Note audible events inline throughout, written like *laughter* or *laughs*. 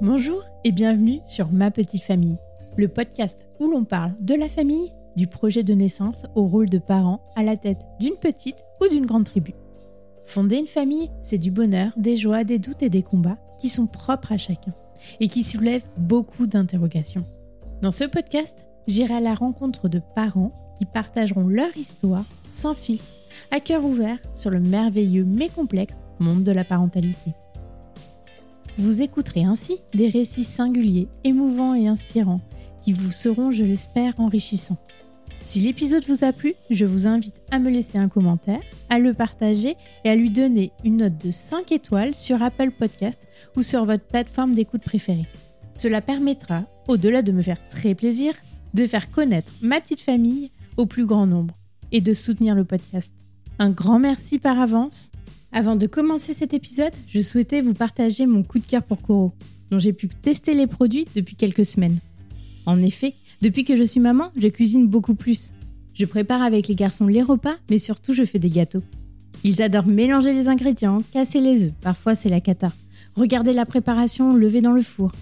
Bonjour et bienvenue sur Ma Petite Famille, le podcast où l'on parle de la famille, du projet de naissance au rôle de parent à la tête d'une petite ou d'une grande tribu. Fonder une famille, c'est du bonheur, des joies, des doutes et des combats qui sont propres à chacun et qui soulèvent beaucoup d'interrogations. Dans ce podcast, j'irai à la rencontre de parents qui partageront leur histoire sans filtre, à cœur ouvert sur le merveilleux mais complexe monde de la parentalité. Vous écouterez ainsi des récits singuliers, émouvants et inspirants qui vous seront, je l'espère, enrichissants. Si l'épisode vous a plu, je vous invite à me laisser un commentaire, à le partager et à lui donner une note de 5 étoiles sur Apple Podcast ou sur votre plateforme d'écoute préférée. Cela permettra, au-delà de me faire très plaisir, de faire connaître ma petite famille au plus grand nombre et de soutenir le podcast. Un grand merci par avance. Avant de commencer cet épisode, je souhaitais vous partager mon coup de cœur pour Koro, dont j'ai pu tester les produits depuis quelques semaines. En effet, depuis que je suis maman, je cuisine beaucoup plus. Je prépare avec les garçons les repas, mais surtout je fais des gâteaux. Ils adorent mélanger les ingrédients, casser les œufs, parfois c'est la cata. Regarder la préparation levée dans le four.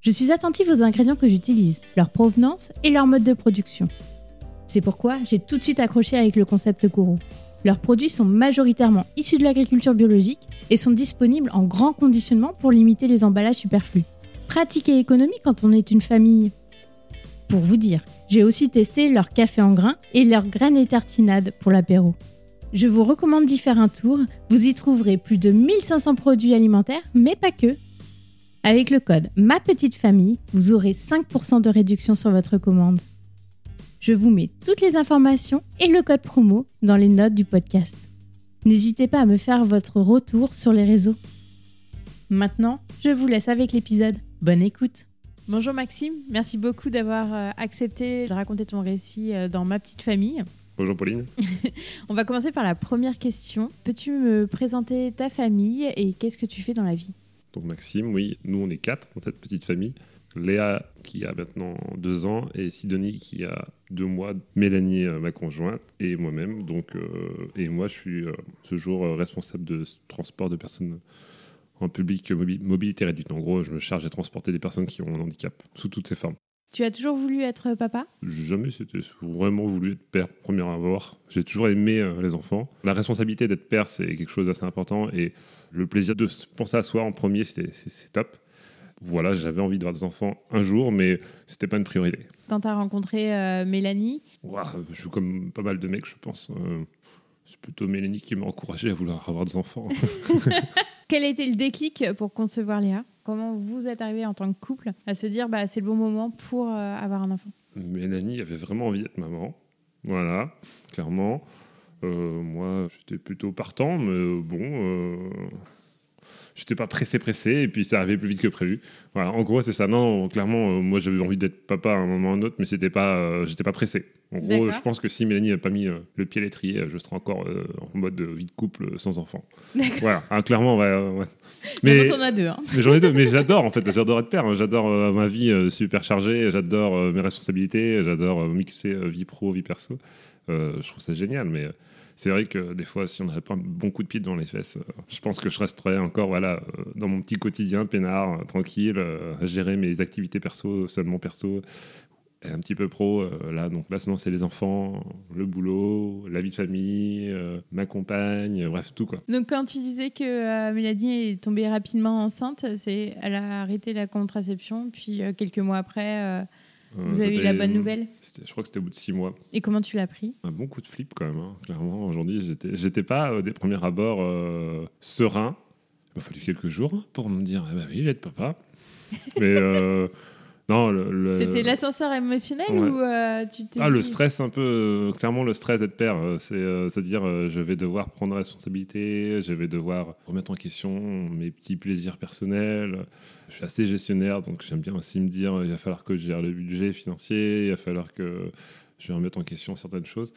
Je suis attentive aux ingrédients que j'utilise, leur provenance et leur mode de production. C'est pourquoi j'ai tout de suite accroché avec le concept Koro. Leurs produits sont majoritairement issus de l'agriculture biologique et sont disponibles en grand conditionnement pour limiter les emballages superflus. Pratique et économie quand on est une famille. Pour vous dire, j'ai aussi testé leur café en grains et leurs graines et tartinades pour l'apéro. Je vous recommande d'y faire un tour, vous y trouverez plus de 1500 produits alimentaires, mais pas que. Avec le code Ma Petite Famille, vous aurez 5% de réduction sur votre commande. Je vous mets toutes les informations et le code promo dans les notes du podcast. N'hésitez pas à me faire votre retour sur les réseaux. Maintenant, je vous laisse avec l'épisode. Bonne écoute. Bonjour Maxime, merci beaucoup d'avoir euh, accepté de raconter ton récit euh, dans ma petite famille. Bonjour Pauline. *laughs* On va commencer par la première question. Peux-tu me présenter ta famille et qu'est-ce que tu fais dans la vie? Donc Maxime, oui, nous on est quatre dans cette petite famille. Léa qui a maintenant deux ans et Sidonie qui a deux mois, Mélanie euh, ma conjointe et moi-même. Donc euh, et moi je suis euh, ce jour responsable de transport de personnes en public mobilité réduite. En gros, je me charge de transporter des personnes qui ont un handicap sous toutes ses formes. Tu as toujours voulu être papa? Jamais, c'était vraiment voulu être père, premier abord. J'ai toujours aimé les enfants. La responsabilité d'être père, c'est quelque chose d'assez important. Et le plaisir de penser à soi en premier, c'est top voilà, j'avais envie d'avoir des enfants un jour, mais c'était pas une priorité. Quand tu as rencontré euh, Mélanie Je suis comme pas mal de mecs, je pense. Euh, c'est plutôt Mélanie qui m'a encouragé à vouloir avoir des enfants. *laughs* *laughs* Quel a été le déclic pour concevoir Léa? Comment vous êtes arrivé en tant que couple à se dire bah, c'est le bon moment pour euh, avoir un enfant? Mélanie avait vraiment envie d'être maman. Voilà, clairement. moi, j'étais plutôt partant, mais bon, j'étais pas pressé pressé et puis ça arrivait plus vite que prévu. Voilà, en gros c'est ça. Non, clairement, euh, moi j'avais envie d'être papa à un moment ou à un autre, mais c'était pas, euh, j'étais pas pressé. En gros, je pense que si Mélanie n'avait pas mis euh, le pied à l'étrier, je serais encore en mode vie de couple sans enfant. Voilà, hein, clairement, ouais. Mais on a deux. Hein. Mais j'en ai deux. Mais j'adore en fait, j'adore être père. Hein. J'adore ma vie super chargée. J'adore mes responsabilités. J'adore mixer vie pro, vie perso. je trouve ça génial, mais c'est vrai que des fois, si on n'avait pas un bon coup de pied dans les fesses, euh, je pense que je resterais encore voilà, euh, dans mon petit quotidien, peinard, euh, tranquille, à gérer mes activités perso, seulement perso, un petit peu pro. là, donc là, c'est les enfants, le boulot, la vie de famille, ma compagne, bref, tout quoi. Donc quand tu disais que Mélanie est tombée rapidement enceinte, c'est elle a arrêté la contraception, puis quelques mois après vous avez eu la bonne nouvelle Je crois que c'était au bout de six mois. Et comment tu l'as pris Un bon coup de flip quand même, hein, clairement. Aujourd'hui, j'étais, j'étais pas des premiers abords euh, serein. Il m'a fallu quelques jours pour me dire, eh ben oui, j'ai papa. Mais euh, non, le, c'était l'ascenseur émotionnel ou euh, tu t'es Ah, le stress un peu, clairement le stress d'être père, c'est, à dire je vais devoir prendre responsabilité, je vais devoir remettre en question mes petits plaisirs personnels je suis assez gestionnaire, donc j'aime bien aussi me dire il va falloir que je gère le budget financier, il va falloir que je remette en question certaines choses.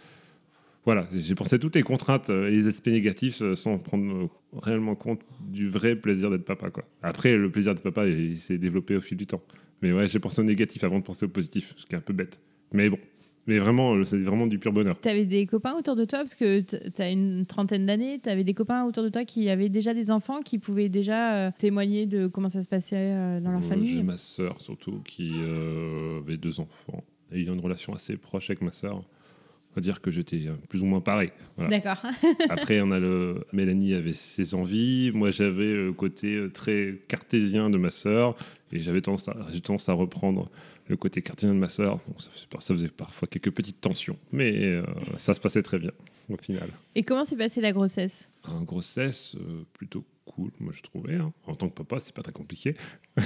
Voilà, j'ai pensé toutes les contraintes et les aspects négatifs euh, sans prendre réellement compte du vrai plaisir d'être papa. Quoi. Après, le plaisir d'être papa, il s'est développé au fil du temps. Mais ouais, j'ai pensé au négatif avant de penser au positif, ce qui est un peu bête. Mais bon, Mais vraiment, euh, c'est vraiment du pur bonheur. Tu avais des copains autour de toi? Parce que tu as une trentaine d'années, tu avais des copains autour de toi qui avaient déjà des enfants, qui pouvaient déjà euh, témoigner de comment ça se passait euh, dans leur Euh, famille? J'ai ma sœur surtout qui avait deux enfants. Et il a une relation assez proche avec ma sœur. Va dire que j'étais euh, plus ou moins pareil. Voilà. D'accord. *laughs* Après, on a le Mélanie avait ses envies. Moi, j'avais le côté euh, très cartésien de ma sœur, et j'avais tendance, à- j'ai tendance à reprendre le côté cartésien de ma sœur. Donc, ça, faisait, parfois quelques petites tensions, mais euh, ça se passait très bien au final. Et comment s'est passée la grossesse? En grossesse, euh, plutôt cool, moi je trouvais. hein. En tant que papa, c'est pas très compliqué.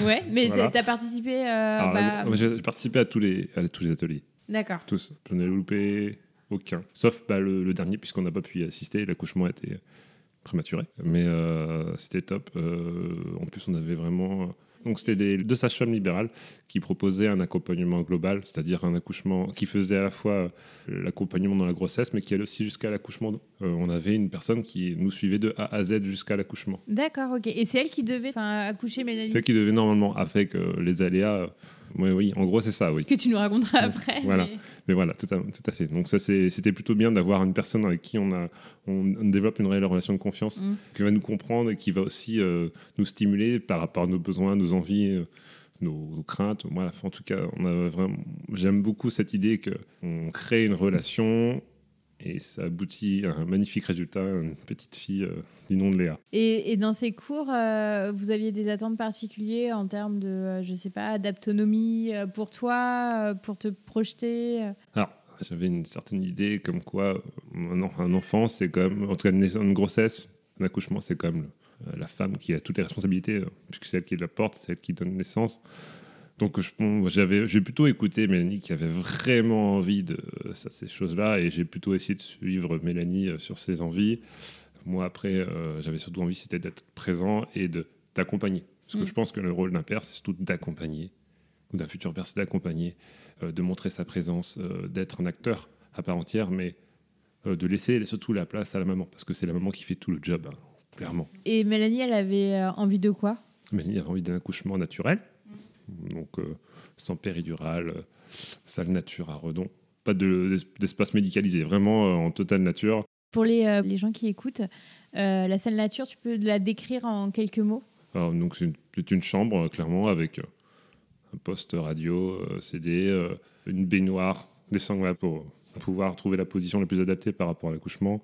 Ouais, *laughs* mais Voilà. tu as participé. euh, Alors, bah, j'ai participé à tous les, à tous les ateliers, D'accord. tous. J'en ai loupé aucun, sauf bah, le, le dernier puisqu'on n'a pas pu y assister. L'accouchement était prématuré, mais euh, c'était top. Euh, en plus, on avait vraiment. Donc, c'était des deux sages-femmes libérales qui proposaient un accompagnement global, c'est-à-dire un accouchement qui faisait à la fois euh, l'accompagnement dans la grossesse, mais qui allait aussi jusqu'à l'accouchement. Euh, on avait une personne qui nous suivait de A à Z jusqu'à l'accouchement. D'accord, ok. Et c'est elle qui devait accoucher Mélanie? C'est qui devait normalement, avec les aléas. Oui, oui, en gros, c'est ça, oui. Que tu nous raconteras après. Voilà. mais- Mais voilà, tout à, tout à fait. Donc ça, c'était plutôt bien d'avoir une personne avec qui on, a, on, on développe une réelle relation de confiance, Mm. qui va nous comprendre et qui va aussi euh, nous stimuler par rapport à nos besoins, nos envies, euh, nos, craintes. En tout cas, on a vraiment, j'aime beaucoup cette idée qu'on crée une relation et ça aboutit à un magnifique résultat, une petite fille euh, du nom de Léa. Et, et dans ces cours, euh, vous aviez des attentes particulières en termes de, euh, je sais pas, d'autonomie euh, pour toi, pour te projeter Alors, j'avais une certaine idée comme quoi un, en- un enfant, c'est même, en tout cas une, grossesse, un accouchement, c'est euh, la femme qui a toutes les responsabilités, puisque c'est elle qui la porte, c'est elle qui donne naissance. Donc, j'avais, j'ai plutôt écouté Mélanie qui avait vraiment envie de euh, ça, ces choses-là, et j'ai plutôt essayé de suivre Mélanie euh, sur ses envies. Moi, après, euh, j'avais surtout envie, c'était d'être présent et de, d'accompagner. Parce que Mm. je pense que le rôle d'un père, c'est surtout d'accompagner, ou d'un futur père, c'est d'accompagner, euh, de montrer sa présence, euh, d'être un acteur à part entière, mais de laisser surtout la place à la maman, parce que c'est la maman qui fait tout le job, hein, clairement. Et Mélanie, elle avait envie de quoi? Mélanie avait envie d'un accouchement naturel, donc euh, sans péridurale, euh, salle nature à Redon. Pas de- d'espace médicalisé, vraiment euh, en totale nature. Pour les, les gens qui écoutent, la salle nature, tu peux la décrire en quelques mots? Alors, donc c'est une, chambre, clairement, avec un poste radio, CD, une baignoire, des sangles pour pouvoir trouver la position la plus adaptée par rapport à l'accouchement,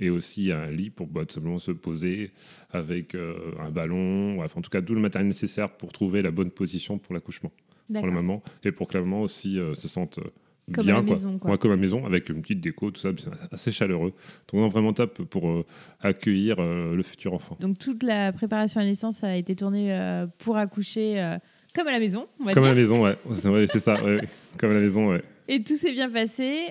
et aussi un lit pour bah, tout simplement se poser avec euh, un ballon, bref, en tout cas tout le matériel nécessaire pour trouver la bonne position pour l'accouchement, pour la maman, et pour que la maman aussi euh, se sente euh, Comme bien, à la quoi. maison, quoi. Ouais, comme à la maison, avec une petite déco, tout ça, c'est assez chaleureux. Donc non, vraiment top pour euh, accueillir euh, le futur enfant. Donc toute la préparation à la naissance a été tournée euh, pour accoucher comme à la maison, on va Comme à la maison, ouais. C'est ça, ouais. Comme à la maison, ouais. Et tout s'est bien passé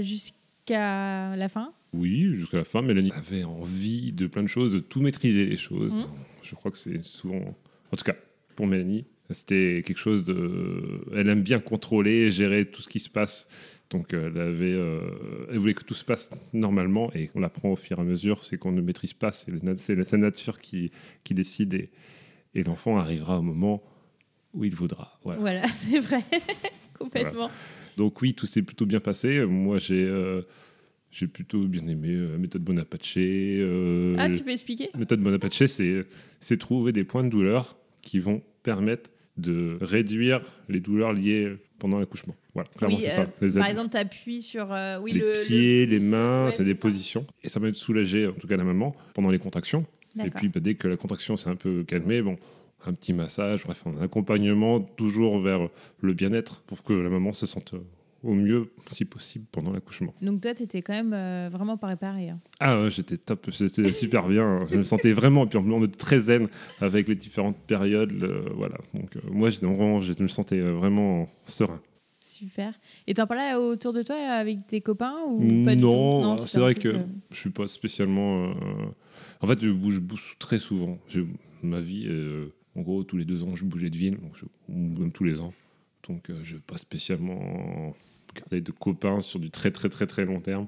jusqu'à la fin. Oui, jusqu'à la fin, Mélanie avait envie de plein de choses, de tout maîtriser les choses. Mhm. Je crois que c'est souvent, en tout cas pour Mélanie, c'était quelque chose de. Elle aime bien contrôler, gérer tout ce qui se passe. Donc elle avait, euh, elle voulait que tout se passe normalement et on l'apprend au fur et à mesure. C'est qu'on ne maîtrise pas, c'est la- sa nature qui, qui décide et, et l'enfant arrivera au moment où il voudra. Voilà. Voilà, *laughs* c'est vrai, *laughs* complètement. Donc oui, tout s'est plutôt bien passé. Moi, j'ai euh, j'ai plutôt bien aimé euh, méthode Bonaparte. euh, Ah, tu peux expliquer? méthode Bonaparte, c'est trouver des points de douleur qui vont permettre de réduire les douleurs liées pendant l'accouchement. Voilà, clairement, Oui, c'est euh, ça. Les, Par exemple, tu appuies sur euh, oui, les le, le pieds, les mains, Ouais, c'est des ça. positions. Et ça va de soulager, en tout cas la maman, pendant les contractions. Et puis bah, dès que la contraction s'est un peu calmée, bon, un petit massage, bref, un accompagnement toujours vers le bien-être pour que la maman se sente au mieux, si possible, pendant l'accouchement. Donc toi, tu étais quand même euh, vraiment pas réparé. hein. Ah ouais, j'étais top, j'étais super bien. Je me sentais vraiment, puis en mode très zen avec les différentes périodes. le- voilà. Donc euh, moi, j'étais vraiment, je me sentais euh, vraiment serein. Super. Et t'en parlais autour de toi avec tes copains ou pas Non, tout? C'est vrai que euh, je suis pas spécialement. euh, En fait, je bouge, bouge très souvent. Ma vie, euh, en gros, tous les deux ans, je bougeais de ville, donc je... même tous les ans. Donc, euh, je vais pas spécialement garder de copains sur du très très très très long terme.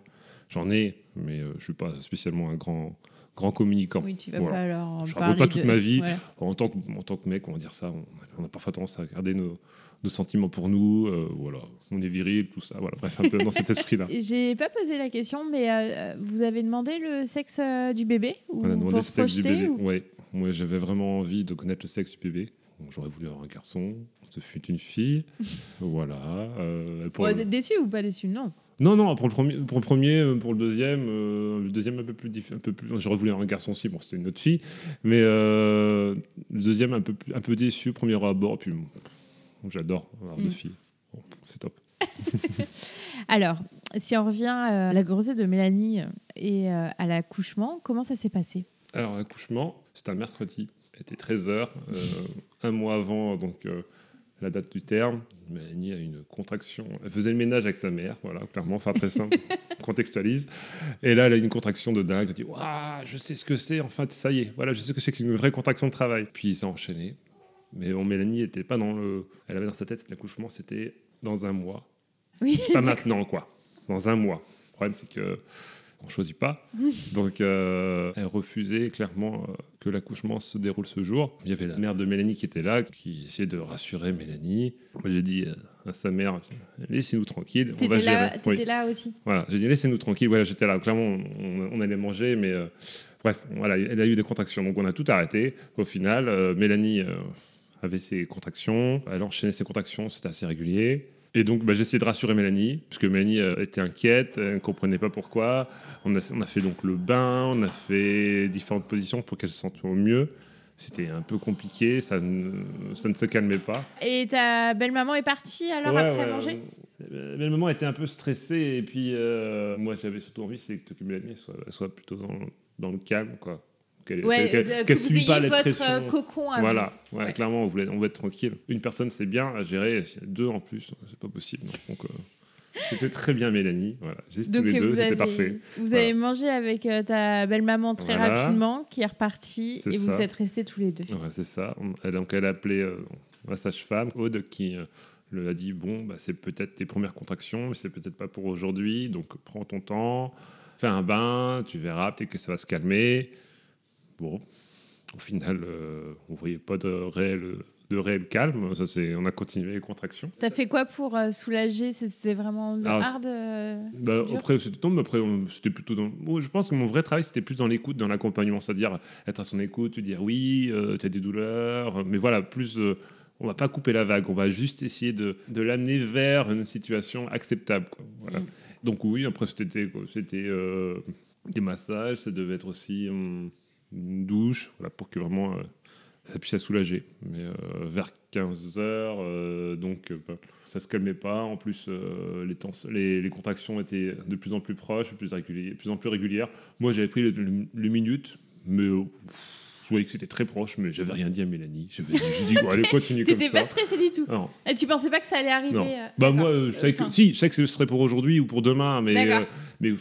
J'en ai, mais euh, je suis pas spécialement un grand grand communicant. Oui, tu vas Voilà. pas leur en Je parler raconte pas toute de- ma vie. Voilà. En tant, que, en tant que mec, on va dire ça, on, on a parfois tendance à garder nos, nos sentiments pour nous. euh, voilà, on est viril, tout ça. Voilà, bref, un peu dans cet esprit-là. *laughs* J'ai pas posé la question, mais euh, vous avez demandé le sexe euh, du bébé ou On a demandé le se sexe du bébé. ou- Ouais, moi j'avais vraiment envie de connaître le sexe du bébé. J'aurais voulu avoir un garçon, ce fut une fille. *laughs* voilà. euh, pour Ouais, le- déçu ou pas déçu? Non. Non, non, pour le premier, pour le, premier, euh, pour le deuxième, euh, le deuxième un peu plus, un peu plus. J'aurais voulu avoir un garçon aussi, bon, c'était une autre fille, mais euh, le deuxième un peu, plus- un peu déçu, premier abord, puis j'adore avoir deux Mm. filles, Bon, c'est top. *laughs* Alors, si on revient à la grossesse de Mélanie et à l'accouchement, comment ça s'est passé? Alors l'accouchement, c'était un mercredi, était 13h, un mois avant donc euh, la date du terme. Mélanie a une contraction, elle faisait le ménage avec sa mère, voilà, clairement, enfin très simple, *laughs* contextualise. Et là, elle a une contraction de dingue, elle dit Waouh, je sais ce que c'est, enfin ça y est, voilà, je sais que c'est qu'une vraie contraction de travail. Puis il s'est enchaîné. Mais bon, Mélanie était pas dans le. Elle avait dans sa tête l'accouchement c'était dans un mois. Oui. Pas *laughs* maintenant, quoi. Dans un mois. Le problème, c'est que on choisit pas. *laughs* Donc, euh, elle refusait clairement euh, que l'accouchement se déroule ce jour. Il y avait la mère de Mélanie qui était là, qui essayait de rassurer Mélanie. Moi, j'ai dit à sa mère laissez-nous tranquille, on va T'étais là, gérer. t'étais Oui. là aussi. Voilà, j'ai dit laissez-nous tranquille. Voilà, j'étais là. Clairement, on, on allait manger, mais euh, bref, voilà, elle a eu des contractions. Donc, on a tout arrêté. Au final, euh, Mélanie euh, avait ses contractions. Elle enchaînait ses contractions, c'était assez régulier. Et donc, bah, j'ai essayé de rassurer Mélanie, parce que Mélanie euh, était inquiète, elle ne comprenait pas pourquoi. On a, on a fait donc le bain, on a fait différentes positions pour qu'elle se sente au mieux. C'était un peu compliqué, ça ne, ça ne se calmait pas. Et ta belle-maman est partie alors Ouais, après ouais, manger? euh, moment était un peu stressé et puis euh, moi j'avais surtout envie c'est que Mélanie soit, soit plutôt dans, dans le calme quoi. Qu'elle Ouais, que vous subit pas votre pressions. euh, cocon à Voilà, ouais, Ouais. clairement on voulait, on voulait être tranquille. Une personne c'est bien à gérer, deux en plus c'est pas possible. Donc euh, c'était très bien Mélanie, voilà. Juste Donc tous les euh, deux, c'était parfait. vous Voilà. avez mangé avec euh, ta belle-maman très Voilà. rapidement, qui est repartie, et vous êtes restés tous les deux. Ouais, c'est ça. Donc elle a appelé euh, la sage-femme, Aude, qui euh, lui a dit bon, bah, c'est peut-être tes premières contractions, mais c'est peut-être pas pour aujourd'hui, donc prends ton temps, fais un bain, tu verras peut-être que ça va se calmer. Bon, au final, euh, on voyait pas de réel, de réel calme. Ça, c'est, on a continué les contractions. T'as fait quoi pour euh, soulager? C'était vraiment le Alors, hard euh, Bah, après, c'était, non, après, on- c'était plutôt dans. Bon, je pense que mon vrai travail, c'était plus dans l'écoute, dans l'accompagnement, c'est-à-dire être à son écoute, lui dire oui, tu as des douleurs, mais voilà, plus. euh, on va pas couper la vague, on va juste essayer de, de l'amener vers une situation acceptable. Quoi. Voilà. Mm. Donc, oui, après, c'était, quoi, c'était euh, des massages, ça devait être aussi hum, une douche, voilà, pour que vraiment euh, ça puisse la soulager. Mais euh, vers 15 heures, euh, donc bah, ça se calmait pas. En plus, les, les, les contractions étaient de plus en plus proches, de plus, de plus en plus régulières. Moi, j'avais pris le, le- le minute, mais pff, je voyais que c'était très proche, mais j'avais rien dit à Mélanie. J'avais j'ai dit, bon, allez, continue comme T'étais ça. pas stressé du tout Non, Et tu pensais pas que ça allait arriver non. euh, Bah, moi, euh, je savais que, Enfin, si, je sais que ce serait pour aujourd'hui ou pour demain, mais, euh,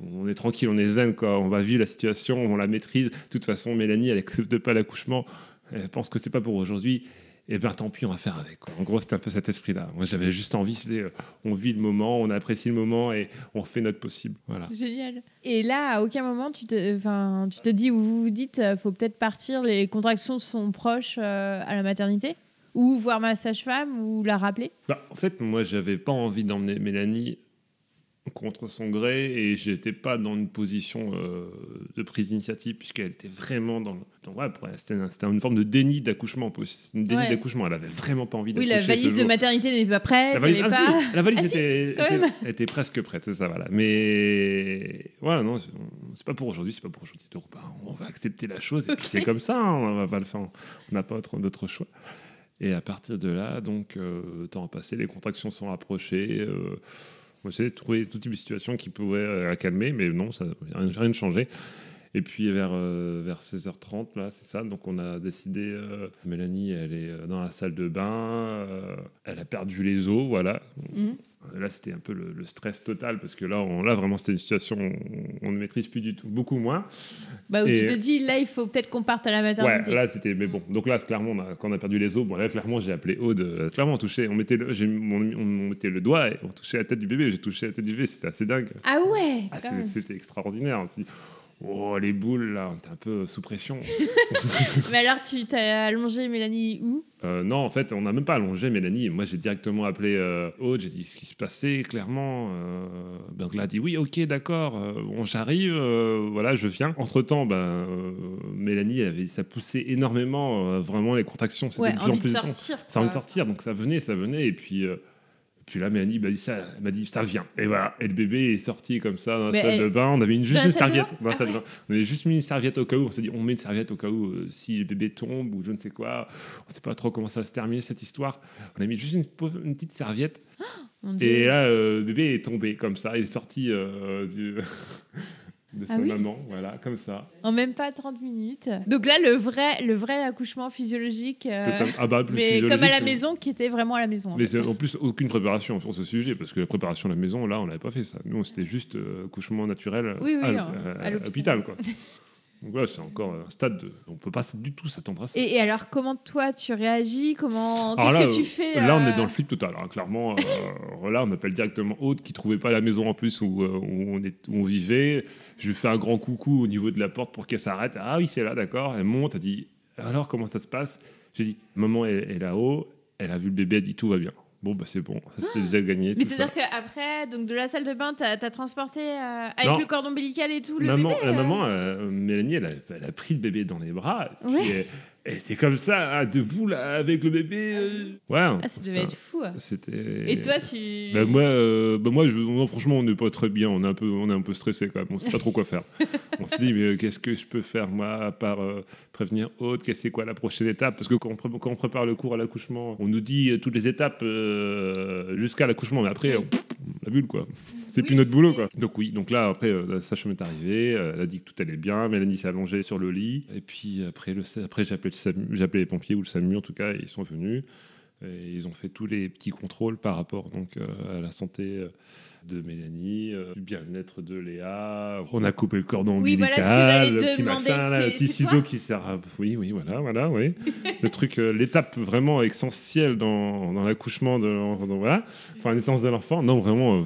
on est tranquille, on est zen, quoi. On va vivre la situation, on la maîtrise. De toute façon, Mélanie, elle accepte pas l'accouchement. Elle pense que c'est pas pour aujourd'hui. Et ben tant pis, on va faire avec. quoi. En gros, c'était un peu cet esprit-là. Moi, j'avais juste envie, c'est euh, on vit le moment, on apprécie le moment et on fait notre possible. Voilà. Génial. Et là, à aucun moment, tu te, enfin, tu te dis ou vous vous dites, euh, faut peut-être partir, les contractions sont proches euh, à la maternité? Ou voir ma sage-femme ou la rappeler? Bah, en fait, moi, j'avais pas envie d'emmener Mélanie contre son gré et j'étais pas dans une position euh, de prise d'initiative puisqu'elle était vraiment dans, dans ouais, c'était un- c'était une forme de déni d'accouchement une déni Ouais. d'accouchement. Elle avait vraiment pas envie Oui, la d'accoucher valise de maternité n'est pas prête, la valise, ah, pas... si, la valise Ah, était, presque prête c'est ça voilà. Mais voilà non c'est pas pour aujourd'hui c'est pas pour aujourd'hui donc bah, on va accepter la chose et puis c'est comme ça hein, on va pas le faire on n'a pas autre- d'autre choix. Et à partir de là, donc, euh, le temps a passé, les contractions sont rapprochées. Euh, moi, j'ai trouvé tout type de situation qui pouvait euh, la calmer, mais non, ça rien, rien changé. Et puis vers, euh, vers 16h30, là, c'est ça. Donc on a décidé, euh, Mélanie, elle est dans la salle de bain, elle a perdu les os, voilà. Mhm. Là, c'était un peu le, le stress total, parce que là, on, là vraiment, c'était une situation où on, on ne maîtrise plus du tout, beaucoup moins. Bah, où Et- tu te dis, là, il faut peut-être qu'on parte à la maternité. Ouais, là c'était. Mais bon, donc là, clairement, on a- quand on a perdu les os, bon, là, clairement, j'ai appelé Aude. euh, Clairement, on touchait, on mettait, le, j'ai- on, on mettait le doigt et on touchait la tête du bébé. J'ai touché la tête du bébé, c'était assez dingue. Ah ouais Ah, c'était extraordinaire. Oh, les boules, là, t'es un peu sous pression. *laughs* Mais alors, tu t'as allongé Mélanie où? Euh, non, en fait, on n'a même pas allongé Mélanie. Moi, j'ai directement appelé euh, Aude, j'ai dit ce qui se passait, clairement. Euh, Bengla a dit oui, ok, d'accord, euh, bon, j'arrive, voilà, je viens. Entre-temps, ben, Mélanie, avait, ça poussait énormément, vraiment, les contractions, c'était Ouais, de plus en envie de plus sortir. Ça envie de sortir, donc ça venait, ça venait, et puis... puis là, Mélanie m'a dit ça, m'a dit ça vient. Et voilà, et le bébé est sorti comme ça dans la salle elle- de bain. On avait une, juste une serviette. Dans la salle de bain. On avait juste mis une serviette au cas où. On s'est dit, on met une serviette au cas où euh, si le bébé tombe ou je ne sais quoi. On ne sait pas trop comment ça va se terminer cette histoire. On a mis juste une, petite serviette. Dieu. Et là, euh, le bébé est tombé comme ça. Il est sorti euh, du- *laughs* de sa Ah oui maman. Voilà, comme ça. En même pas 30 minutes. Donc là, le vrai, le vrai accouchement physiologique. euh, ah bah, plus mais comme à la maison, qui était vraiment à la maison. en Mais fait. en plus, aucune préparation sur ce sujet, parce que la préparation à la maison, là, on n'avait pas fait ça. Nous, c'était juste euh, accouchement naturel Oui, oui, à, hein, à- à l'hôpital. quoi. *laughs* Donc voilà, c'est encore un stade de... On peut pas du tout s'attendre à ça. Et, et alors, comment toi tu réagis? Comment Qu'est-ce là, que tu euh, fais Là, on euh, est dans le flip total. hein. Clairement, euh, *laughs* là, on appelle directement Aude qui trouvait pas la maison en plus où, euh, où on, est, où on vivait. Je lui fais un grand coucou au niveau de la porte pour qu'elle s'arrête. Ah oui, c'est là, d'accord. Elle monte, elle dit Alors, comment ça se passe? J'ai dit Maman est, est là-haut. Elle a vu le bébé, elle dit Tout va bien. Bon, bah c'est bon, ça c'est déjà gagné. Mais c'est-à-dire qu'après, donc de la salle de bain, t'as as transporté euh, avec Non. le cordon ombilical et tout le maman, bébé la euh maman, euh, Mélanie, elle a, elle a pris le bébé dans les bras. et Ouais. elle, elle était comme ça, hein, debout là, avec le bébé. euh. Ouais. Ah, ça devait être fou. C'était. Et toi, tu. Bah, moi, bah, moi je- non, franchement, on n'est pas très bien. On est un peu, on est un peu stressé quand même. On sait pas trop quoi faire. *laughs* on s'est dit, mais qu'est-ce que je peux faire moi à part prévenir Aude Qu'est-ce c'est quoi la prochaine étape? Parce que quand on, pré- quand on prépare le cours à l'accouchement, on nous dit euh, toutes les étapes euh, jusqu'à l'accouchement, mais après, on- la bulle quoi. C'est Oui, plus notre boulot quoi. Donc oui, donc là après, euh, la sage-femme est arrivée. Elle a dit que tout allait bien. Mélanie s'est allongée sur le lit. Et puis après, le, après j'ai appelé, le les pompiers ou le SAMU en tout cas. Et ils sont venus. Et ils ont fait tous les petits contrôles par rapport donc, euh, à la santé euh, de Mélanie, euh, du bien-être de Léa. On a coupé le cordon Oui, voilà ce que ombilical, le petit demander, machin, là, c'est- le petit ciseau qui sert à... Oui, oui, voilà, voilà, oui. *laughs* le truc, euh, l'étape vraiment essentielle dans, dans l'accouchement de l'enfant, donc voilà, enfin la naissance de l'enfant. Non, vraiment,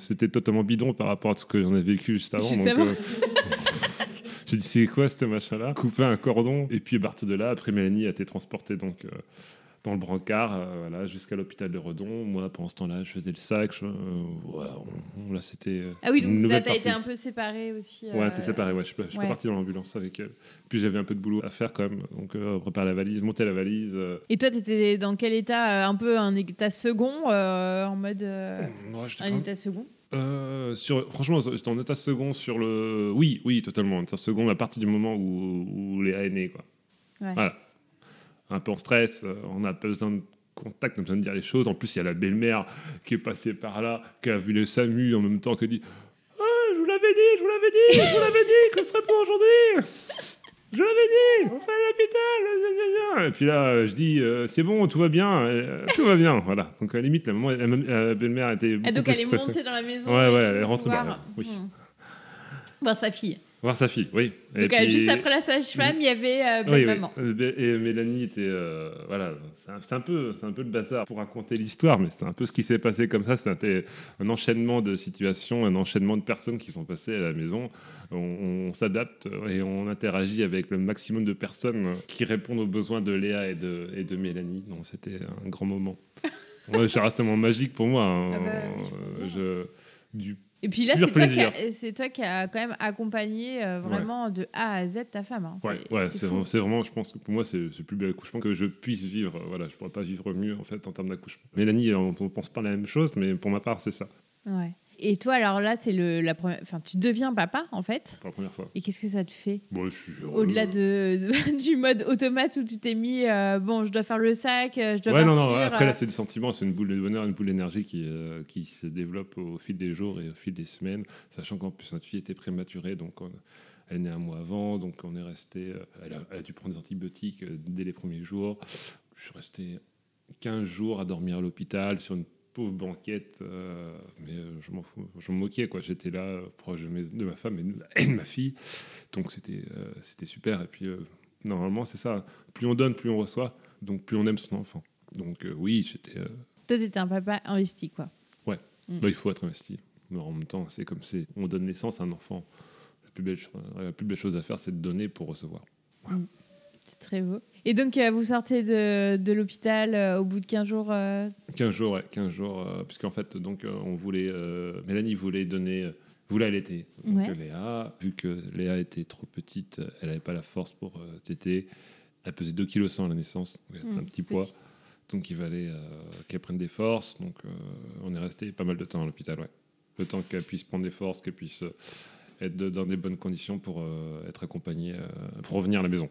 c'était totalement bidon par rapport à ce que j'en ai vécu juste avant. Juste donc, avant. euh, *laughs* J'ai dit, c'est quoi ce machin-là? Couper un cordon. Et puis, à partir de là, après, Mélanie a été transportée donc, euh, dans le brancard euh, voilà, jusqu'à l'hôpital de Redon. Moi, pendant ce temps-là, je faisais le sac. je- euh, voilà, on- là, c'était. euh, Ah oui, donc là, nouvelle t'as été un peu séparé aussi. Ouais, t'es séparé, ouais. Je suis pas, parti dans l'ambulance avec elle. Puis j'avais un peu de boulot à faire quand même. Donc, euh, préparer la valise, monter la valise. euh. Et toi, t'étais dans quel état Un peu un état second, euh, en mode. euh, Ouais, un état second? Euh, sur, franchement, j'étais en état second sur le. Oui, oui, totalement. En état second à partir du moment où, où Léa est née, quoi. Ouais. Voilà. Un peu en stress, euh, on a besoin de contact, on a besoin de dire les choses. En plus, il y a la belle-mère qui est passée par là, qui a vu le SAMU en même temps, qui a dit Ah, je vous l'avais dit, je vous l'avais dit, je vous l'avais dit que ce serait pas aujourd'hui Je l'avais dit, on fait à l'hôpital. Et puis là, je dis, euh, c'est bon, tout va bien, euh, tout va bien. Voilà. Donc à la limite, la, maman- la, la belle-mère était Ah, donc plus elle est montée dans la maison. Ouais, et ouais, elle est rentrée voir. derrière, oui. Voir sa fille. Voir sa fille, oui. Donc euh, puis- juste après la sage-femme, il y avait euh, Oui, oui. belle-maman. Euh, Et Mélanie était. euh, voilà, c'est un, un peu, un peu le bazar pour raconter l'histoire, mais c'est un peu ce qui s'est passé comme ça. C'était un enchaînement de situations, un enchaînement de personnes qui sont passées à la maison. On, on s'adapte et on interagit avec le maximum de personnes qui répondent aux besoins de Léa et de, et de Mélanie. Donc c'était un grand moment. *laughs* Ouais, c'est restement magique pour moi. hein. Ah bah je Je- du Et puis là, c'est toi, qui plaisir. a- c'est toi qui as quand même accompagné euh, vraiment de A à Z ta femme. hein. Ouais, C'est- ouais, vraiment, je pense que pour moi, c'est le plus bel accouchement que je puisse vivre. Voilà, je pourrais pas vivre mieux en fait en termes d'accouchement. Mélanie, on, ne pense pas la même chose, mais pour ma part, c'est ça, Ouais. Et toi, alors là, c'est le la première. Enfin, tu deviens papa en fait. pour la première fois. Et qu'est-ce que ça te fait Bon. Au-delà de, de- *laughs* du mode automate où tu t'es mis, euh, bon, je dois faire le sac, euh, je dois Ouais, non, partir. non, après euh, là, c'est le sentiment, c'est une boule de bonheur, une boule d'énergie qui, euh, qui se développe au fil des jours et au fil des semaines, sachant qu'en plus, notre fille était prématurée, donc on- elle est née un mois avant, donc on est resté. euh, Elle a, elle a dû prendre des antibiotiques euh, dès les premiers jours. Je suis resté 15 jours à dormir à l'hôpital sur une pauvre banquette, euh, mais je m'en fous, je me moquais, quoi. J'étais là, euh, proche de, mes- de ma femme et de, et de ma fille, donc c'était euh, c'était super. Et puis, euh, normalement, c'est ça, plus on donne, plus on reçoit, donc plus on aime son enfant. Donc oui, j'étais. Toi, t'étais un papa investi, quoi. bah, il faut être investi. Mais en même temps, c'est comme c'est, on donne naissance à un enfant. La plus belle, cho- la plus belle chose à faire, c'est de donner pour recevoir. C'est très beau. Et donc, euh, vous sortez de, de l'hôpital euh, au bout de 15 jours euh, 15 jours, ouais, 15 jours, euh, puisqu'en fait, donc, euh, on voulait, euh, Mélanie voulait donner, euh, voulait allaiter. Donc, Ouais. euh, Léa, vu que Léa était trop petite, elle n'avait pas la force pour euh, téter. Elle pesait 2 kg à la naissance, donc elle Mmh, un petit poids. Donc il fallait euh, qu'elle prenne des forces. Donc euh, on est resté pas mal de temps à l'hôpital, ouais. Le temps qu'elle puisse prendre des forces, qu'elle puisse euh, être de- dans des bonnes conditions pour euh, être accompagnée, euh, pour revenir à la maison.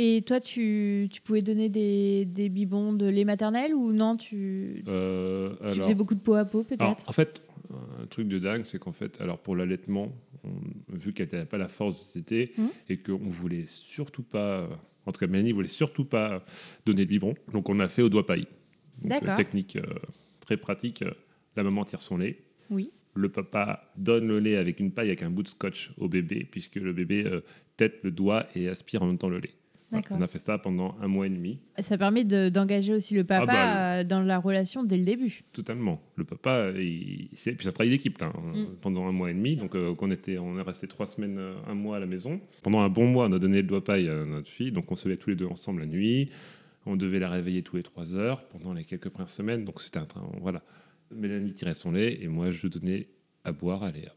Et toi, tu, tu pouvais donner des, des biberons de lait maternel ou non Tu, Euh, tu faisais beaucoup de peau à peau, peut-être? en fait, un truc de dingue, c'est qu'en fait, alors pour l'allaitement, vu qu'elle n'avait pas la force de téter Mhm. et qu'on voulait surtout pas, en tout cas Mélanie voulait surtout pas donner le biberon, donc on a fait au doigt paille. D'accord. Technique euh, très pratique. euh, La maman tire son lait. Oui. Le papa donne le lait avec une paille avec un bout de scotch au bébé, puisque le bébé euh, tête le doigt et aspire en même temps le lait. On a fait ça pendant un mois et demi. Ça permet de- d'engager aussi le papa Ah bah, euh, dans la relation dès le début. Totalement. Le papa, il, puis ça travaille d'équipe là, hein, Mm. pendant un mois et demi. Donc euh, qu'on était, on est resté trois semaines, euh, un mois à la maison. Pendant un bon mois, on a donné le doigt paille à notre fille. Donc on se levait tous les deux ensemble la nuit. On devait la réveiller tous les trois heures pendant les quelques premières semaines. Donc c'était un train. Voilà. Mélanie tirait son lait et moi je donnais à boire à Léa.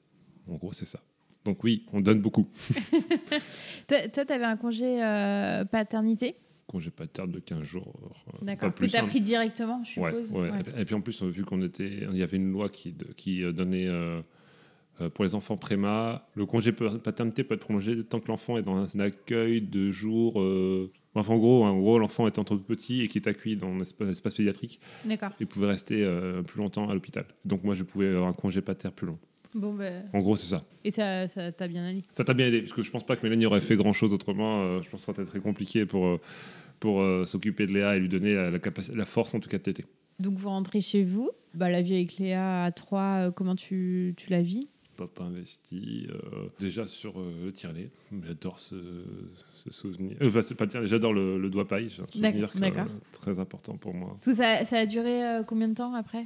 En gros, c'est ça. Donc oui, on donne beaucoup. *laughs* Toi, tu avais un congé euh, paternité? Congé paterne de 15 jours. euh, D'accord. Que tu as hein. pris directement, je suppose. ouais. Ouais. Et puis en plus, vu qu'on était, il y avait une loi qui, qui euh, donnait euh, euh, pour les enfants préma, le congé pa- paternité peut être prolongé tant que l'enfant est dans un accueil de jour. euh, enfin, en gros, en gros, l'enfant est trop petit et qui est accueilli dans un espace, espace pédiatrique, D'accord. il pouvait rester euh, plus longtemps à l'hôpital. Donc moi, je pouvais avoir un congé pater plus long. Bon, ben, En gros, c'est ça. et ça ça t'a bien allé. Ça t'a bien aidé, parce que je pense pas que Mélanie aurait fait grand chose autrement. euh, je pense que ça aurait été très compliqué pour, euh, pour euh, s'occuper de Léa et lui donner la, la, capaci- la force, en tout cas, de téter. Donc, vous rentrez chez vous. Bah, la vie avec Léa à 3, comment tu, tu la vis? Papa investi euh, déjà sur euh, le tire-lait. J'adore ce, ce souvenir. Euh, bah, c'est pas j'adore le, le doigt paille. C'est un D'accord, souvenir que- d'accord. très important pour moi. Ça, ça a duré euh, combien de temps après?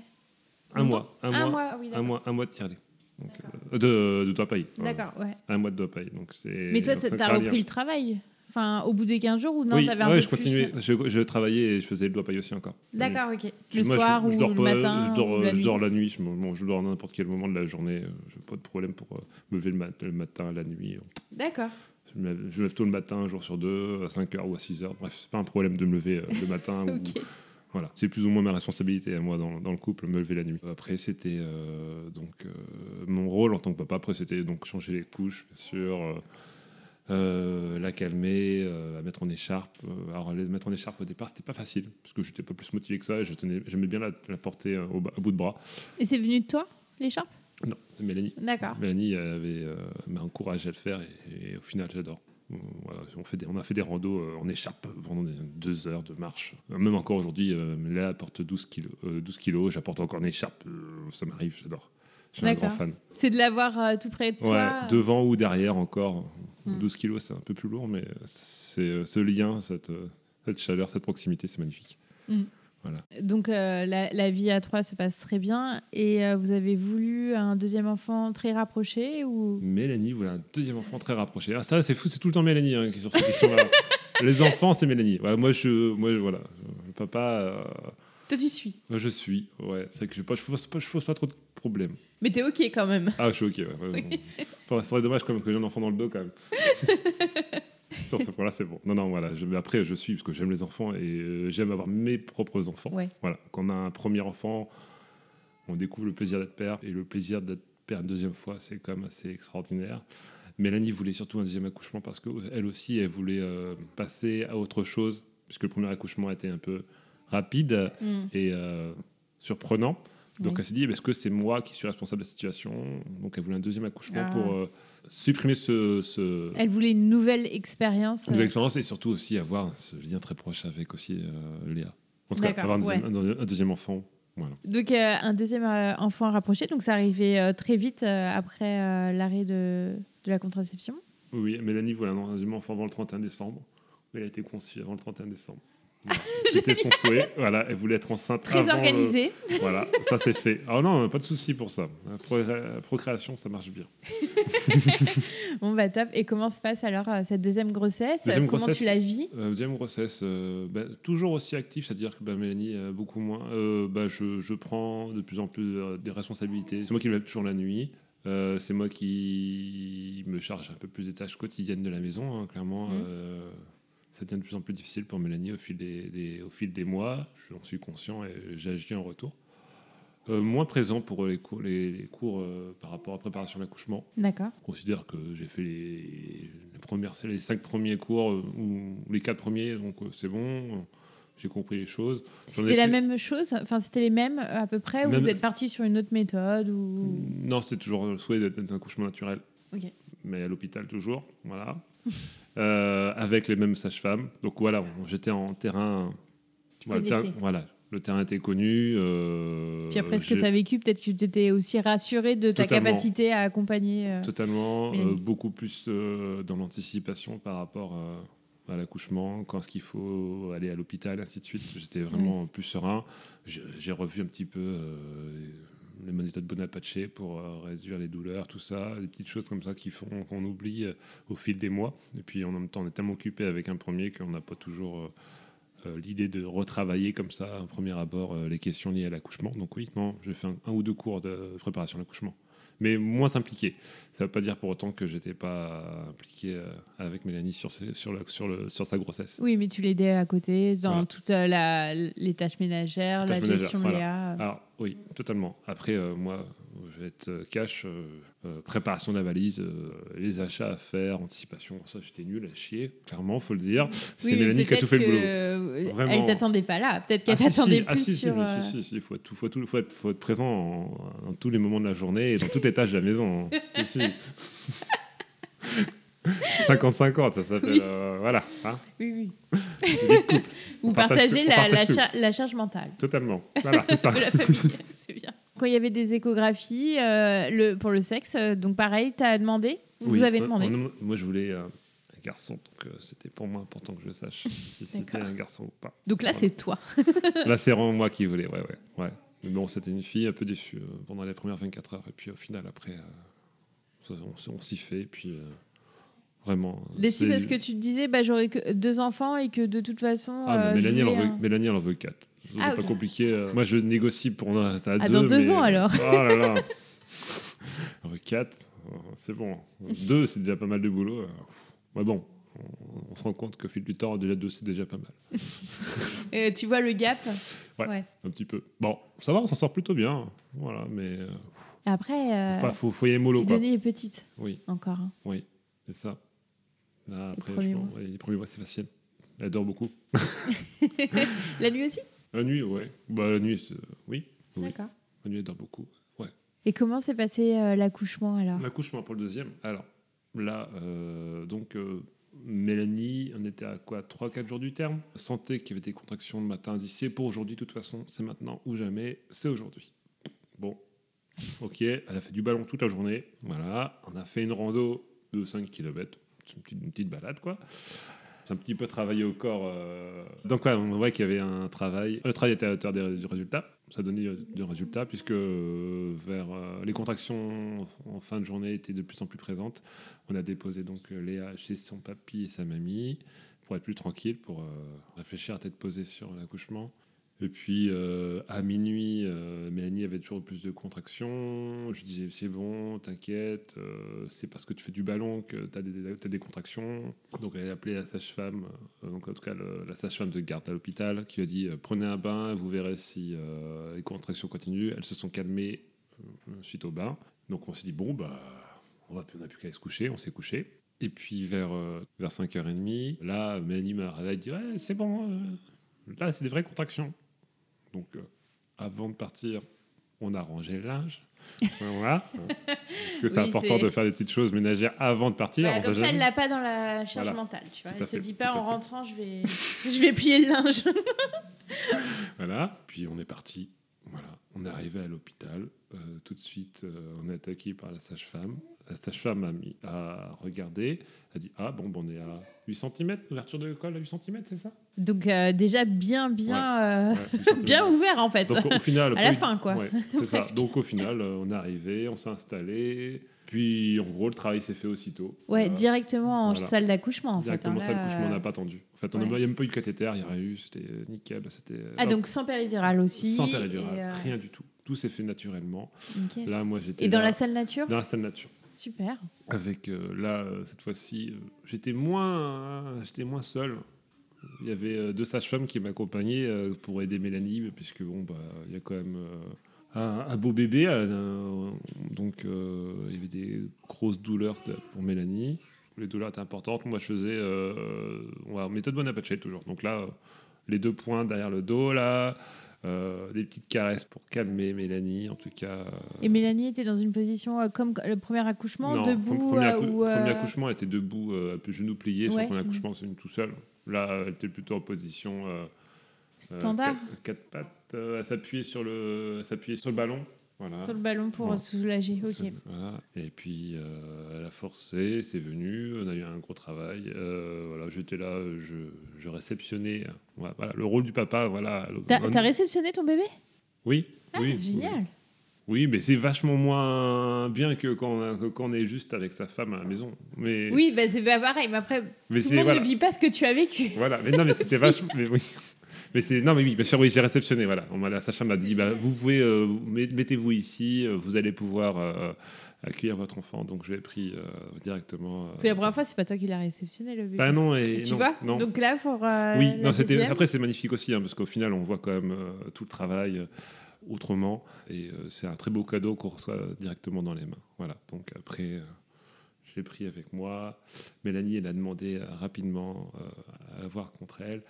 Un mois, un, Un mois, mois, oui, un mois, un mois de tire-lait. Donc, euh, de, de doigt paille. D'accord, ouais. Un mois de doigt paille. Donc c'est. Mais toi, t'as repris le travail Enfin, au bout des 15 jours ou non oui, t'avais un ouais, peu je plus continuais. Je, je travaillais et je faisais le doigt paille aussi encore. D'accord, ok. Je- Le moi, je- soir je, ou dors le pas- matin je dors, ou la je nuit dors la nuit. Je, bon, je dors à n'importe quel moment de la journée. Je n'ai pas de problème pour euh, me lever le, mat- le matin, la nuit. D'accord. Je me, lève, je tôt le matin, un jour sur deux, à 5h ou à 6h. Bref, c'est pas un problème de me lever euh, le matin. *laughs* ou- Ok. Voilà. C'est plus ou moins ma responsabilité à moi dans, dans le couple, me lever la nuit. Après, c'était euh, donc euh, mon rôle en tant que papa. Après, c'était donc changer les couches, bien sûr, euh, la calmer, la mettre en écharpe. Alors, la mettre en écharpe au départ, c'était pas facile parce que j'étais pas plus motivé que ça. Et je tenais, j'aimais bien la, la porter au, bas- au bout de bras. Et c'est venu de toi, l'écharpe? Non, c'est Mélanie. D'accord. Mélanie avait m'a encouragé à le faire et, et au final j'adore. Euh, Voilà, on, fait des- on a fait des randos euh, en écharpe pendant deux heures de marche. Euh, Même encore aujourd'hui, euh, Léa porte 12 kilos, euh, 12 kilos j'apporte encore en écharpe. euh, ça m'arrive, j'adore. Je suis un grand fan. C'est de l'avoir euh, tout près de toi Ouais, devant ou derrière encore. Hmm. 12 kilos, c'est un peu plus lourd, mais c'est euh, ce lien, cette, euh, cette chaleur, cette proximité, c'est magnifique. Donc euh, la, la vie à trois se passe très bien. Et euh, vous avez voulu un deuxième enfant très rapproché ou? Mélanie voulait un deuxième enfant très rapproché. Ah, ça, c'est fou, c'est tout le temps Mélanie hein, qui est sur cette question-là. *laughs* Les enfants, c'est Mélanie. Voilà, moi, je, moi, voilà, le papa, euh, Toi tu suis? moi, je suis. Ouais, c'est que je, ne pose, pas- je pose pas trop de problèmes. Mais t'es ok quand même. Ah, je suis ok. Ouais, ouais. *laughs* Enfin, ce serait dommage quand même que j'ai un enfant dans le dos quand même. *laughs* *laughs* Sur ce point-là, c'est bon. Non, non, voilà. Je, après, je suis parce que j'aime les enfants et euh, j'aime avoir mes propres enfants. Ouais. Voilà. Quand on a un premier enfant, on découvre le plaisir d'être père et le plaisir d'être père une deuxième fois, c'est quand même assez extraordinaire. Mélanie voulait surtout un deuxième accouchement parce qu'elle aussi, elle voulait euh, passer à autre chose puisque le premier accouchement était un peu rapide Hmm. et euh, surprenant. Donc Oui. elle s'est dit, est-ce que c'est moi qui suis responsable de la situation? Donc elle voulait un deuxième accouchement Ah. pour euh, supprimer ce, ce Elle voulait une nouvelle expérience. une nouvelle expérience et surtout aussi avoir ce lien très proche avec aussi euh, Léa. En tout cas, avoir un deuxième, un- un deuxième enfant. Voilà. Donc euh, un deuxième euh, enfant rapproché, donc ça arrivait euh, très vite euh, après euh, l'arrêt de, de la contraception. Oui, Mélanie voulait un deuxième enfant avant le 31 décembre. Elle a été conçue avant le 31 décembre. C'était son souhait. Voilà, elle voulait être enceinte. Très avant le- organisé. Voilà, ça c'est fait. Ah non, pas de souci pour ça. La pro- la procréation, ça marche bien. *laughs* Bon, bah top. Et comment se passe alors euh, cette deuxième grossesse? Deuxième Comment grossesse. tu la vis? Euh, deuxième grossesse, euh, bah, toujours aussi actif, c'est-à-dire que bah, Mélanie, euh, beaucoup moins. Euh, bah, je, je prends de plus en plus euh, des responsabilités. C'est moi qui me lève toujours la nuit. Euh, c'est moi qui me charge un peu plus des tâches quotidiennes de la maison, hein, clairement. Euh, ça devient de plus en plus difficile pour Mélanie au fil des, des- au fil des mois. J'en suis conscient et j'agis en retour. Euh, moins présent pour les cours, les, les cours euh, par rapport à préparation de l'accouchement. D'accord. Je considère que j'ai fait les, les premières, c'est les cinq premiers cours euh, ou les quatre premiers, donc c'est bon. J'ai compris les choses. C'était la fait- même chose Enfin, c'était les mêmes à peu près Ou Même- vous êtes parti sur une autre méthode ou... Non, c'est toujours le souhait d'être un accouchement naturel. Ok. Mais à l'hôpital toujours, voilà. *laughs* Euh, avec les mêmes sages-femmes. Donc voilà, on- j'étais en terrain. Voilà, le terrain- connaissais. voilà, le terrain était connu. euh, Puis après ce que tu as vécu, peut-être que tu étais aussi rassuré de ta Totalement. capacité à accompagner. euh, Totalement, euh, beaucoup plus euh, dans l'anticipation par rapport à l'accouchement, quand est-ce qu'il faut aller à l'hôpital, ainsi de suite. J'étais vraiment plus serein. J'ai j'ai revu un petit peu les méthodes Bonaparte pour euh, réduire les douleurs, tout ça, des petites choses comme ça qui font qu'on oublie euh, au fil des mois. Et puis en même temps, on est tellement occupé avec un premier qu'on n'a pas toujours euh, l'idée de retravailler comme ça, à premier abord, les questions liées à l'accouchement. Donc oui, non, fait un, un ou deux cours de préparation à l'accouchement mais moins impliqué. Ça ne veut pas dire pour autant que j'étais pas impliqué euh, avec Mélanie sur, ses- sur, le- sur, le, sur sa grossesse. Oui, mais tu l'aidais à côté dans Voilà. toutes euh, la, les tâches ménagères, Tâches la ménagères, gestion de voilà. Léa. Alors oui, totalement. Après, euh, moi, je vais être euh, cash, euh, euh, préparation de la valise, euh, les achats à faire, anticipation, ça j'étais nul à chier, clairement, faut le dire. C'est Oui, Mélanie qui a tout fait le boulot. Vraiment. Elle t'attendait pas là. Peut-être qu'elle Ah, t'attendait si. plus Ah, si, sur. si, si, si, il faut, tout, faut, tout, faut, être, faut être présent en- tous les moments de la journée et dans toutes les tâches de la maison. *laughs* Si. 50-50, ça s'appelle. Oui. euh, voilà, hein, Oui, oui. vie de couple, *laughs* Ou On partage partager tout, on la, partage la, charge mentale totalement. Voilà, c'est *laughs* ça. C'est bien. Quand il y avait des échographies euh, le, pour le sexe, euh, donc pareil, tu as demandé Vous avez demandé moi, moi, je voulais euh, un garçon, donc euh, c'était pour moi important que je sache si c'était un garçon ou pas. Donc là, Voilà. c'est toi. *laughs* Là, c'est vraiment moi qui voulais, ouais, ouais. ouais. Mais bon, c'était une fille un peu déçue pendant les premières 24 heures. Et puis au final, après, on, s'y fait. Et puis, vraiment. Déçu c'est- parce que tu te disais, bah, j'aurais que deux enfants et que de toute façon. Ah, Mélanie, elle en veut, Mélanie, elle en veut 4. C'est Ah, pas compliqué. euh. Moi, je négocie pour à Ah, deux. dans deux mais- ans, alors. Oh là là. *laughs* Veut 4. C'est bon. Deux, c'est déjà pas mal de boulot. euh. Mais bon, on, on se rend compte qu'au fil du temps, déjà deux, c'est déjà pas mal. *laughs* Et tu vois le gap? Ouais. Un petit peu. Bon, ça va, on s'en sort plutôt bien. Voilà, mais euh, Après, euh, faut, pas- faut, faut y aller mollo. Sidonie est petite Oui. encore. hein. Oui, c'est ça. Là, après, premiers je pense- mois. ouais, les premiers mois, c'est facile. Elle dort beaucoup. *laughs* La nuit aussi? La nuit, ouais. Bah, la nuit, c'est- oui. oui. D'accord. La nuit, elle dort beaucoup. Ouais. Et comment s'est passé euh, l'accouchement alors? L'accouchement pour le deuxième. Alors, là, euh, donc, euh, Mélanie, on était à quoi 3-4 jours du terme? Sentait qu'il y avait des contractions le matin. Dit c'est pour aujourd'hui, de toute façon, c'est maintenant ou jamais, c'est aujourd'hui. Bon, ok, elle a fait du ballon toute la journée. Voilà, on a fait une rando de 5 km. Une petite, une petite balade, quoi. C'est un petit peu travaillé au corps. euh. Donc, ouais, on voit qu'il y avait un travail. Le travail était à la hauteur du résultat. Ça donnait du résultat, puisque euh, vers euh, les contractions en fin de journée étaient de plus en plus présentes. On a déposé donc Léa chez son papy et sa mamie pour être plus tranquille, pour réfléchir à tête posée sur l'accouchement. Et puis euh, à minuit, euh, Mélanie avait toujours plus de contractions. Je disais c'est bon, t'inquiète, euh, c'est parce que tu fais du ballon que tu as des, t'as des contractions. Donc elle a appelé la sage-femme, donc en tout cas la sage-femme de garde à l'hôpital, qui lui a dit prenez un bain, vous verrez si les contractions continuent. Elles se sont calmées suite au bain. Donc on s'est dit bon bah on n'a plus qu'à se coucher, on s'est couché. Et puis vers, vers 5h30, là, Mélanie m'a réveillé, dit Ouais, c'est bon, là, c'est des vraies contractions. Donc, euh, avant de partir, on a rangé le linge. voilà. *laughs* Parce que c'est Oui, important de faire des petites choses ménagères avant de partir. On comme ça, elle l'a pas dans la charge Voilà. mentale, tu vois. Elle se fait, dit pas en rentrant, je vais, *laughs* je vais plier le linge. *laughs* Voilà. Puis on est parti. Voilà. on est arrivé à l'hôpital. Euh, tout de suite, euh, on est attaqué par la sage-femme. La sage-femme a, a regardé, a dit Ah, bon, bon on est à 8 cm, ouverture de col à 8 cm, c'est ça? Donc, euh, déjà bien, bien, Ouais, 8 cm. *laughs* bien ouvert en fait. Donc, au final, *laughs* À la eu- fin, quoi. Ouais, *laughs* c'est ça. Donc, au final, euh, on est arrivé, on s'est installé. Puis, en gros, le travail s'est fait aussitôt. Ouais, Euh, directement en voilà. salle d'accouchement en Directement, fait. ça, hein, le là, couchement, on euh, n'a pas attendu. En fait, on n'a même pas eu de cathéter, il n'y a rien eu, c'était euh, nickel. C'était, Ah, donc sans péridurale aussi. sans péridurale, euh, rien du tout. Tout s'est fait naturellement. nickel. Là, moi, j'étais Et dans là, la salle nature? Dans la salle nature. Super. Avec euh, là, euh, cette fois-ci, euh, j'étais moins, j'étais moins seul. Il y avait deux sages-femmes qui m'accompagnaient pour aider Mélanie, puisque bon, bah, il y a quand même un, beau bébé, donc il y avait des grosses douleurs pour Mélanie. Les douleurs étaient importantes. Moi, je faisais euh, méthode Bonaparte toujours. Donc là, les deux points derrière le dos, là, euh, des petites caresses pour calmer Mélanie, en tout cas. euh, Et Mélanie était dans une position euh, comme le premier accouchement, non, debout premier, accou- ou, premier accouchement, elle était debout, un peu genoux pliés. Sur Ouais. le premier accouchement, c'est une tout seul. Là, elle était plutôt en position standard quatre, quatre pattes. elle s'appuyait sur le, s'appuyait sur le ballon. Voilà. sur le ballon pour soulager. Ok. C'est- voilà. Et puis, euh, elle a forcé, c'est venu, on a eu un gros travail. Euh, voilà, J'étais là, je, je réceptionnais. Voilà, le rôle du papa. Voilà, T'as on- t'as réceptionné ton bébé? Oui. Ah, oui, génial. Oui, mais c'est vachement moins bien que quand, on, que quand on est juste avec sa femme à la maison. Mais, Oui, bah, c'est pas pareil. Mais après, mais tout le monde voilà. ne vit pas ce que tu as vécu. Voilà, mais non, mais c'était *laughs* vachement. Mais oui. Mais c'est non, mais oui, bien sûr, oui, j'ai réceptionné. Voilà, on m'a la Sacha m'a dit, bah, vous pouvez, euh, vous- met- mettez-vous ici, euh, vous allez pouvoir euh, accueillir votre enfant. Donc je l'ai pris euh, directement. C'est la première fois, c'est pas toi qui l'as réceptionné le bébé. Bah non et tu non, vois non. Donc là, pour. oui, non, c'était. Après, c'est magnifique aussi, hein, parce qu'au final, on voit quand même tout le travail autrement, et c'est un très beau cadeau qu'on reçoit directement dans les mains. Voilà. Donc après. l'ai pris avec moi. Mélanie, elle a demandé rapidement euh, à l'avoir contre elle.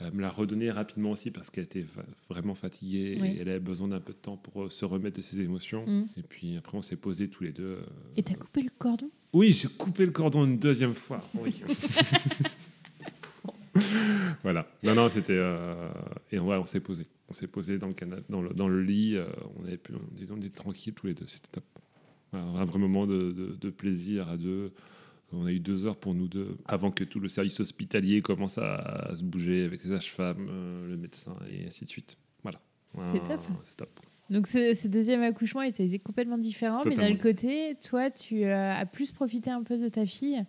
Elle me l'a redonné rapidement aussi parce qu'elle était vraiment fatiguée Oui. et elle avait besoin d'un peu de temps pour euh, se remettre de ses émotions. Mm. Et puis après, on s'est posés tous les deux. euh, Et t'as coupé le cordon? Oui, j'ai coupé le cordon une deuxième fois. Oui. *laughs* voilà. Non, non, c'était. euh, Et on, ouais, on s'est posé. On s'est posé dans le, canapé, dans le, dans le lit. euh, on, avait pu, disons, on était tranquilles tous les deux. C'était top. Voilà, un vrai moment de, de- de plaisir à deux. On a eu deux heures pour nous deux avant que tout le service hospitalier commence à, à se bouger avec les sages-femmes, euh, le médecin et ainsi de suite. Voilà. C'est Ah, top. C'est top. Donc ce, ce deuxième accouchement était complètement différent, mais d'un côté, toi, tu euh, as plus profité un peu de ta fille.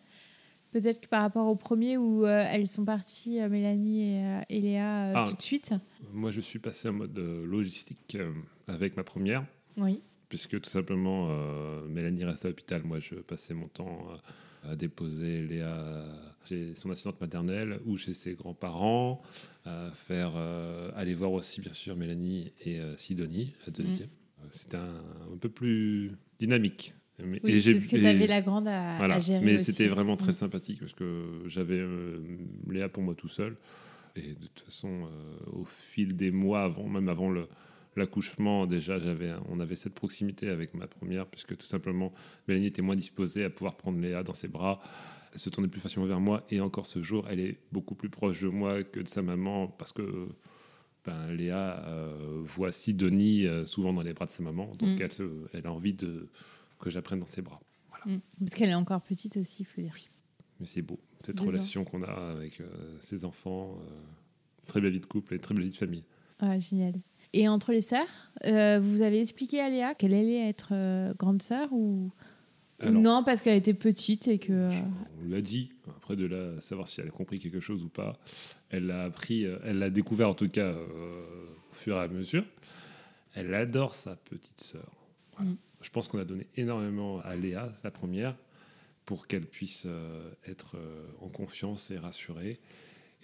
Peut-être que par rapport au premier où euh, elles sont parties, Mélanie et, et Léa, Ah. tout de suite. Moi, je suis passé en mode logistique avec ma première. Oui. puisque tout simplement Mélanie reste à l'hôpital. Moi, je passais mon temps euh, déposer Léa chez son assistante maternelle ou chez ses grands-parents, faire euh, aller voir aussi bien sûr Mélanie et euh, Sidonie, la deuxième. Euh, C'était un, un peu plus dynamique. Mais- Oui, et parce que tu avais la grande à, voilà. à gérer. Mais c'était vraiment très Mm. sympathique parce que j'avais Léa pour moi tout seul. Et de toute façon, euh, au fil des mois, avant, même avant le- l'accouchement, déjà, j'avais, on avait cette proximité avec ma première, puisque tout simplement, Mélanie était moins disposée à pouvoir prendre Léa dans ses bras. Elle se tournait plus facilement vers moi. Et encore ce jour, elle est beaucoup plus proche de moi que de sa maman, parce que ben, Léa euh, voit Sidonie euh, souvent dans les bras de sa maman. Donc, Mm. elle, se- elle a envie de, que j'apprenne dans ses bras. Mm. Parce qu'elle est encore petite aussi, il faut dire. Mais c'est beau, cette Deux relation qu'on a avec euh, ses enfants. euh, très belle vie de couple et très belle vie de famille. Ah, génial. Et entre les sœurs, euh, vous avez expliqué à Léa qu'elle allait être euh, grande sœur ou, ou Alors, non parce qu'elle était petite et que. euh, on lui a dit, après de là, savoir si elle a compris quelque chose ou pas, elle l'a appris, euh, elle l'a découvert en tout cas euh, au fur et à mesure. Elle adore sa petite sœur. Voilà. Mm. Je pense qu'on a donné énormément à Léa, la première, pour qu'elle puisse euh, être euh, en confiance et rassurée.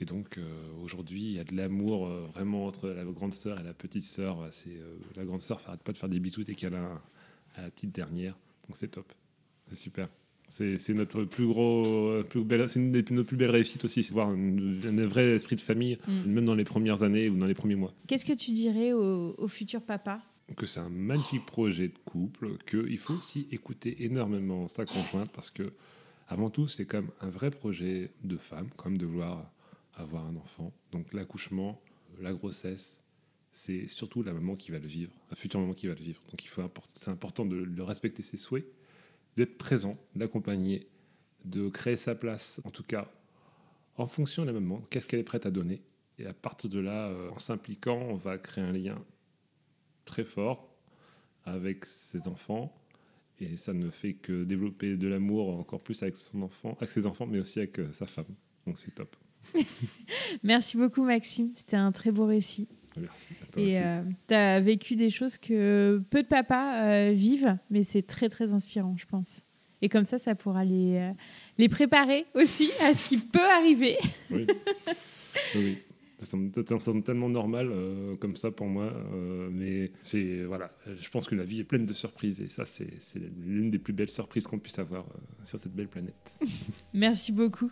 Et donc euh, aujourd'hui, il y a de l'amour euh, vraiment entre la grande sœur et la petite sœur. C'est euh, la grande sœur n'arrête pas de faire des bisous dès qu'elle a à la petite dernière. Donc c'est top, c'est super. C'est notre plus gros, plus belle, c'est une des nos plus belles réussites aussi, c'est voir un vrai esprit de famille, Mm. même dans les premières années ou dans les premiers mois. Qu'est-ce que tu dirais au, au futur papa? Que c'est un magnifique projet de couple, qu'il faut aussi écouter énormément sa conjointe parce que avant tout, c'est comme un vrai projet de femme, comme de vouloir avoir un enfant. Donc l'accouchement, la grossesse c'est surtout la maman qui va le vivre, la future maman qui va le vivre. Donc il faut c'est important de, respecter ses souhaits, d'être présent, d'accompagner, de créer sa place, en tout cas en fonction de la maman, qu'est-ce qu'elle est prête à donner. Et à partir de là, euh, en s'impliquant, on va créer un lien très fort avec ses enfants. Et ça ne fait que développer de l'amour encore plus avec son enfant, avec ses enfants, mais aussi avec euh, sa femme. Donc c'est top. *laughs* Merci beaucoup Maxime, c'était un très beau récit. Merci. et euh, tu as vécu des choses que peu de papas vivent, mais c'est très très inspirant, je pense. Et comme ça, ça pourra les, les préparer aussi à ce qui peut arriver. Oui. *laughs* oui. Ça semble, tellement normal euh, comme ça pour moi, euh, mais c'est voilà, je pense que la vie est pleine de surprises et ça c'est l'une des plus belles surprises qu'on puisse avoir euh, sur cette belle planète. *laughs* Merci beaucoup.